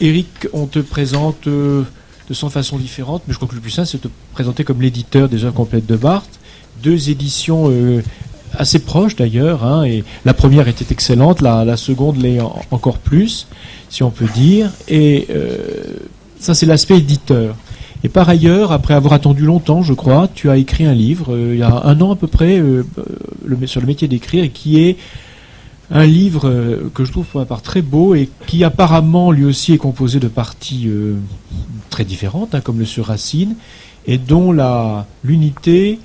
Eric, on te présente euh, de 100 façons différentes, mais je crois que le plus simple, c'est de te présenter comme l'éditeur des œuvres complètes de Barthes. Deux éditions euh, assez proches d'ailleurs, hein, et la première était excellente, la, seconde l'est en- encore plus, si on peut dire. Et euh, ça, c'est l'aspect éditeur. Et par ailleurs, après avoir attendu longtemps, je crois, tu as écrit un livre, il y a un an à peu près, sur le métier d'écrire, qui est un livre euh, que je trouve pour ma part très beau et qui apparemment lui aussi est composé de parties euh, très différentes, hein, comme le sur Racine, et dont l'unité,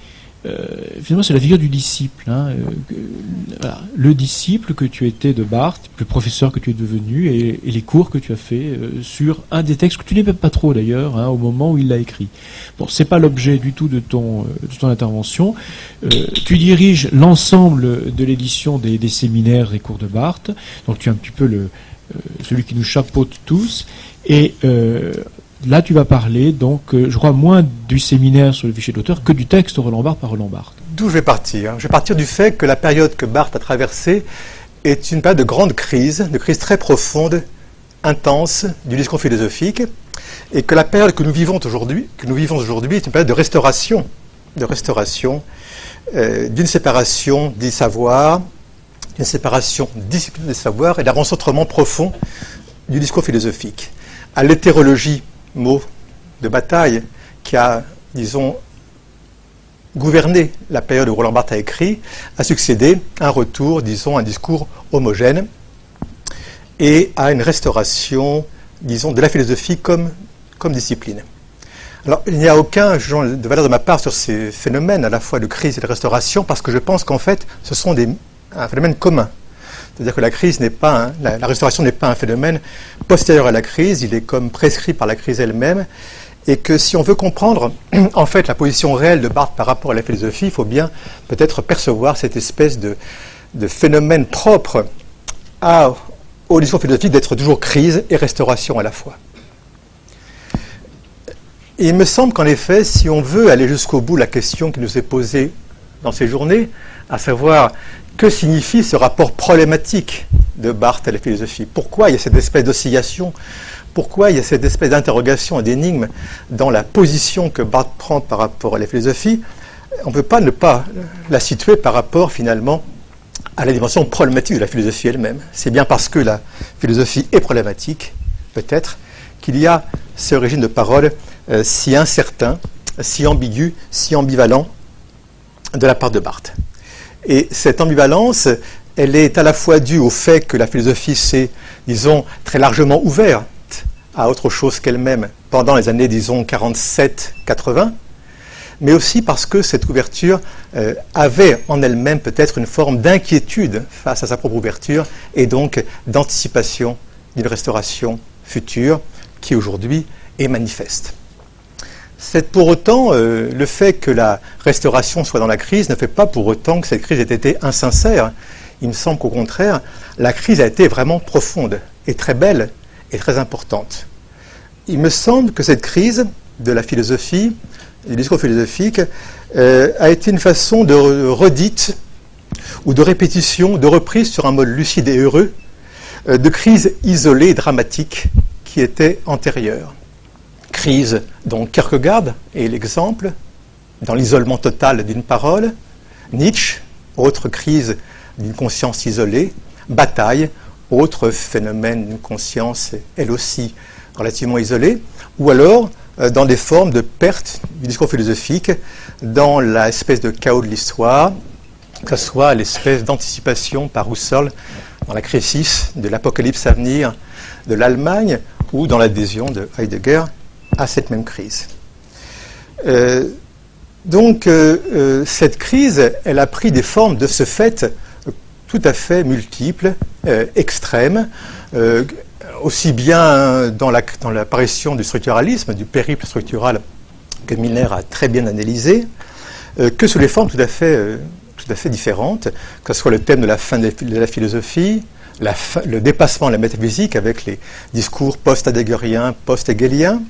finalement, c'est la figure du disciple. hein, euh, le disciple que tu étais de Barthes, le professeur que tu es devenu, et, les cours que tu as fait euh, sur un des textes que tu n'aimais pas trop d'ailleurs, hein, au moment où il l'a écrit. Bon, c'est pas l'objet du tout de ton, euh, de ton intervention. Euh, tu diriges l'ensemble de l'édition des, séminaires et cours de Barthes, donc tu es un petit peu le, euh, celui qui nous chapeaute tous. Et euh, là, tu vas parler, donc, euh, je crois, moins du séminaire sur le fichier d'auteur que du texte Roland Barthes par Roland Barthes. D'où je vais partir Je vais partir du fait que la période que Barthes a traversée est une période de grande crise, de crise très profonde, intense du discours philosophique, et que la période que nous vivons aujourd'hui, que nous vivons aujourd'hui, est une période de restauration, de restauration euh, d'une séparation des savoirs, d'une séparation discipline des savoirs et d'un rencentrement profond du discours philosophique. À l'hétérologie, mot de bataille, qui a, disons, gouverné la période où Roland Barthes a écrit, a succédé un retour, disons, à un discours homogène et à une restauration, disons, de la philosophie comme, discipline. Alors, il n'y a aucun jugement de valeur de ma part sur ces phénomènes, à la fois de crise et de restauration, parce que je pense qu'en fait, ce sont des, un phénomène commun. C'est-à-dire que la crise n'est pas, la, restauration n'est pas un phénomène postérieur à la crise, il est comme prescrit par la crise elle-même, et que si on veut comprendre en fait la position réelle de Barthes par rapport à la philosophie, il faut bien peut-être percevoir cette espèce de, phénomène propre à, au discours d'être toujours crise et restauration à la fois. Et il me semble qu'en effet, si on veut aller jusqu'au bout la question qui nous est posée dans ces journées, à savoir que signifie ce rapport problématique de Barthes à la philosophie? Pourquoi il y a cette espèce d'oscillation? Pourquoi il y a cette espèce d'interrogation et d'énigme dans la position que Barthes prend par rapport à la philosophie? On ne peut pas ne pas la situer par rapport finalement à la dimension problématique de la philosophie elle-même. C'est bien parce que la philosophie est problématique, peut-être, qu'il y a ce régime de parole euh, si incertain, si ambigu, si ambivalent de la part de Barthes. Et cette ambivalence, elle est à la fois due au fait que la philosophie s'est, disons, très largement ouverte à autre chose qu'elle-même pendant les années, disons, 47-80, mais aussi parce que cette ouverture euh, avait en elle-même peut-être une forme d'inquiétude face à sa propre ouverture et donc d'anticipation d'une restauration future qui aujourd'hui est manifeste. C'est pour autant euh, le fait que la restauration soit dans la crise ne fait pas pour autant que cette crise ait été insincère. Il me semble qu'au contraire, la crise a été vraiment profonde et très belle et très importante. Il me semble que cette crise de la philosophie, du discours philosophique, euh, a été une façon de redite ou de répétition, de reprise sur un mode lucide et heureux, euh, de crise isolée et dramatique qui était antérieure crise dont Kierkegaard est l'exemple, dans l'isolement total d'une parole, Nietzsche, autre crise d'une conscience isolée, Bataille, autre phénomène d'une conscience, elle aussi relativement isolée, ou alors euh, dans des formes de perte du discours philosophique, dans l'espèce de chaos de l'histoire, que ce soit l'espèce d'anticipation par Husserl dans la crisis de l'apocalypse à venir de l'Allemagne, ou dans l'adhésion de Heidegger à cette même crise. Euh, donc euh, euh, cette crise, elle a pris des formes de ce fait tout à fait multiples, extrêmes, aussi bien dans la- dans l'apparition du structuralisme, du périple structural que Milner a très bien analysé, que sous les formes tout à fait, différentes, que ce soit le thème de la fin de la- philosophie, le dépassement de la métaphysique avec les discours post-heideggeriens, post-hegeliens,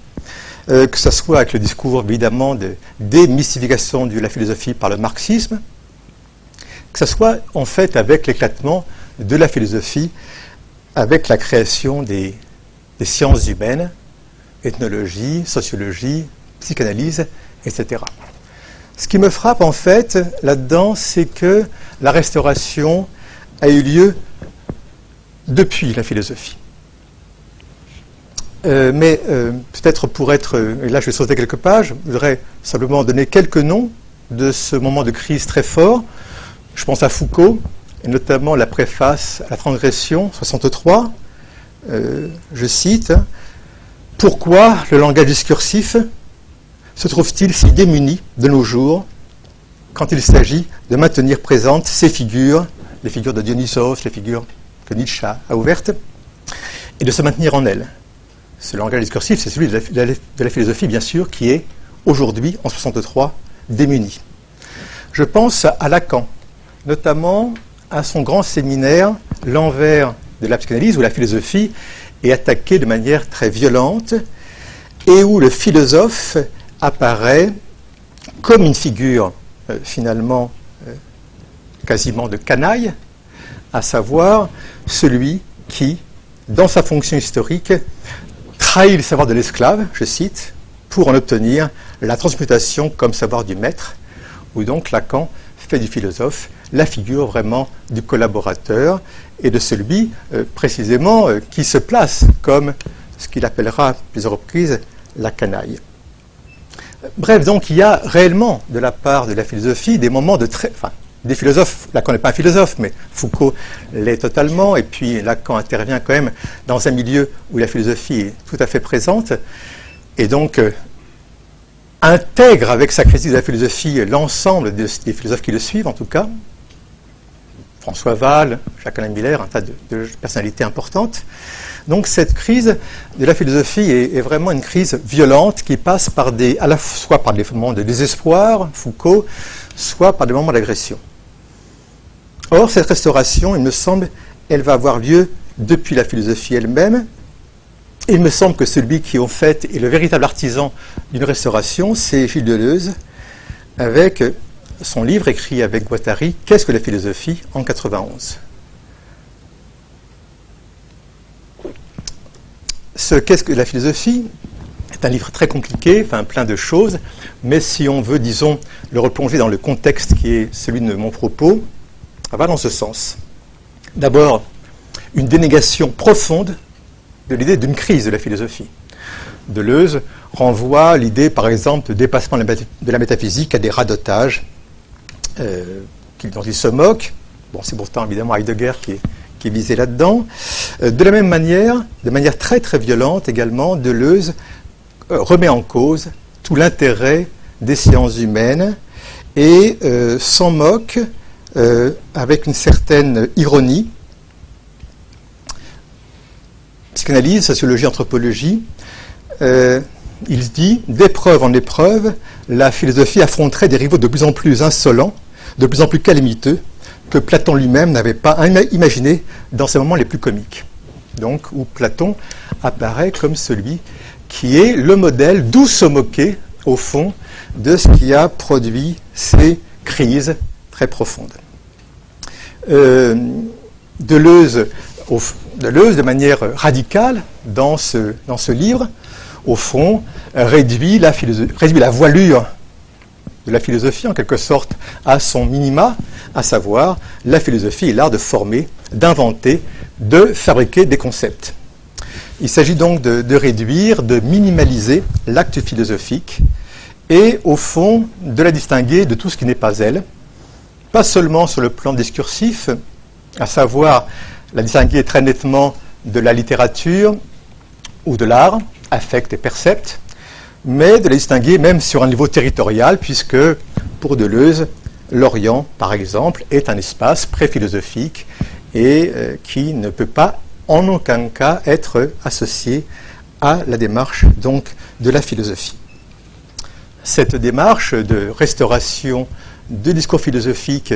euh, que ce soit avec le discours évidemment de démystification de la philosophie par le marxisme, que ce soit en fait avec l'éclatement de la philosophie, avec la création des des sciences humaines, ethnologie, sociologie, psychanalyse, etc. Ce qui me frappe en fait là-dedans, c'est que la restauration a eu lieu depuis la philosophie. Euh, mais euh, peut-être pour être, et là je vais sauter quelques pages, je voudrais simplement donner quelques noms de ce moment de crise très fort. Je pense à Foucault, et notamment la préface à la transgression 63. Euh, je cite Pourquoi le langage discursif se trouve-t-il si démuni de nos jours quand il s'agit de maintenir présentes ces figures, les figures de Dionysos, les figures que Nietzsche a ouvertes, et de se maintenir en elles? Ce langage discursif, c'est celui de la, philosophie, bien sûr, qui est aujourd'hui, en 63, démuni. Je pense à Lacan, notamment à son grand séminaire L'envers de la psychanalyse, où la philosophie est attaquée de manière très violente, et où le philosophe apparaît comme une figure euh, finalement euh, quasiment de canaille, à savoir celui qui, dans sa fonction historique, trahit le savoir de l'esclave, je cite, pour en obtenir la transmutation comme savoir du maître, où donc Lacan fait du philosophe la figure vraiment du collaborateur et de celui euh, précisément qui se place comme ce qu'il appellera plusieurs reprises la canaille. Bref, donc il y a réellement de la part de la philosophie des moments de très. Des philosophes, Lacan n'est pas un philosophe, mais Foucault l'est totalement, et puis Lacan intervient quand même dans un milieu où la philosophie est tout à fait présente, et donc euh, intègre avec sa critique de la philosophie l'ensemble des philosophes qui le suivent, en tout cas. François Val, Jacques-Alain Miller, un tas de personnalités importantes. Donc cette crise de la philosophie est, vraiment une crise violente qui passe par des, à la soit par des moments de désespoir, Foucault, soit par des moments d'agression. Or, cette restauration, il me semble, elle va avoir lieu depuis la philosophie elle-même. Il me semble que celui qui, en fait, est le véritable artisan d'une restauration, c'est Gilles Deleuze, avec son livre écrit avec Guattari, Qu'est-ce que la philosophie? en 91 ce Qu'est-ce que la philosophie est un livre très compliqué, enfin plein de choses, mais si on veut, disons, le replonger dans le contexte qui est celui de mon propos, va dans ce sens. D'abord, une dénégation profonde de l'idée d'une crise de la philosophie. Deleuze renvoie l'idée, par exemple, de dépassement de la métaphysique à des radotages euh, dont il se moque. Bon, c'est pourtant évidemment Heidegger qui est visé là-dedans. Euh, de la même manière, de manière très très violente également, Deleuze euh, remet en cause tout l'intérêt des sciences humaines et s'en moque avec une certaine ironie. Psychanalyse, sociologie, anthropologie, il dit, d'épreuve en épreuve, la philosophie affronterait des rivaux de plus en plus insolents, de plus en plus calamiteux, que Platon lui-même n'avait pas imaginé dans ses moments les plus comiques. Donc, où Platon apparaît comme celui qui est le modèle d'où se moquer, au fond, de ce qui a produit ces crises très profondes. Euh, Deleuze, de manière radicale, dans ce, livre, au fond, réduit la, réduit la voilure de la philosophie, en quelque sorte, à son minima, à savoir la philosophie est l'art de former, d'inventer, de fabriquer des concepts. Il s'agit donc de, réduire, de minimaliser l'acte philosophique et, au fond, de la distinguer de tout ce qui n'est pas elle, pas seulement sur le plan discursif, à savoir la distinguer très nettement de la littérature ou de l'art, affect et percept, mais de la distinguer même sur un niveau territorial, puisque pour Deleuze, l'Orient, par exemple, est un espace pré-philosophique et euh, qui ne peut pas en aucun cas être associé à la démarche donc de la philosophie. Cette démarche de restauration de discours philosophiques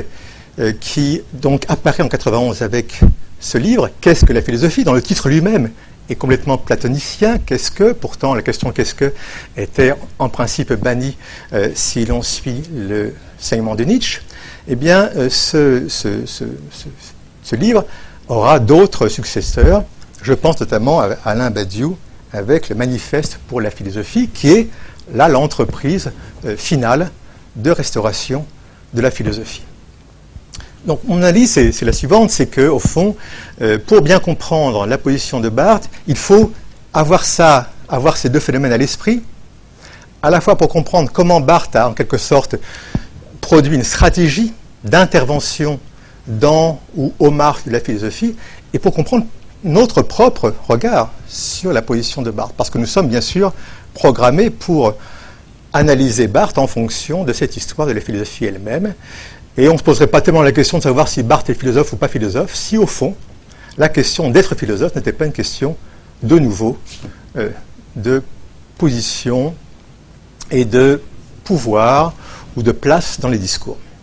euh, qui donc apparaît en 91 avec ce livre, Qu'est-ce que la philosophie Dans le titre lui-même, est complètement platonicien. Qu'est-ce que Pourtant, la question qu'est-ce que était en principe bannie euh, si l'on suit le saignement de Nietzsche? Eh bien, euh, ce, ce, livre aura d'autres successeurs Je pense notamment à Alain Badiou avec le manifeste pour la philosophie, qui est là l'entreprise finale de restauration de la philosophie. Donc mon analyse, c'est la suivante, c'est qu'au fond, euh, pour bien comprendre la position de Barthes, il faut avoir ça, avoir ces deux phénomènes à l'esprit, à la fois pour comprendre comment Barthes a en quelque sorte produit une stratégie d'intervention dans ou aux marques de la philosophie, et pour comprendre notre propre regard sur la position de Barthes, parce que nous sommes bien sûr programmés pour analyser Barthes en fonction de cette histoire de la philosophie elle-même, et on ne se poserait pas tellement la question de savoir si Barthes est philosophe ou pas philosophe, si au fond, la question d'être philosophe n'était pas une question de nouveau euh, de position et de pouvoir ou de place dans les discours.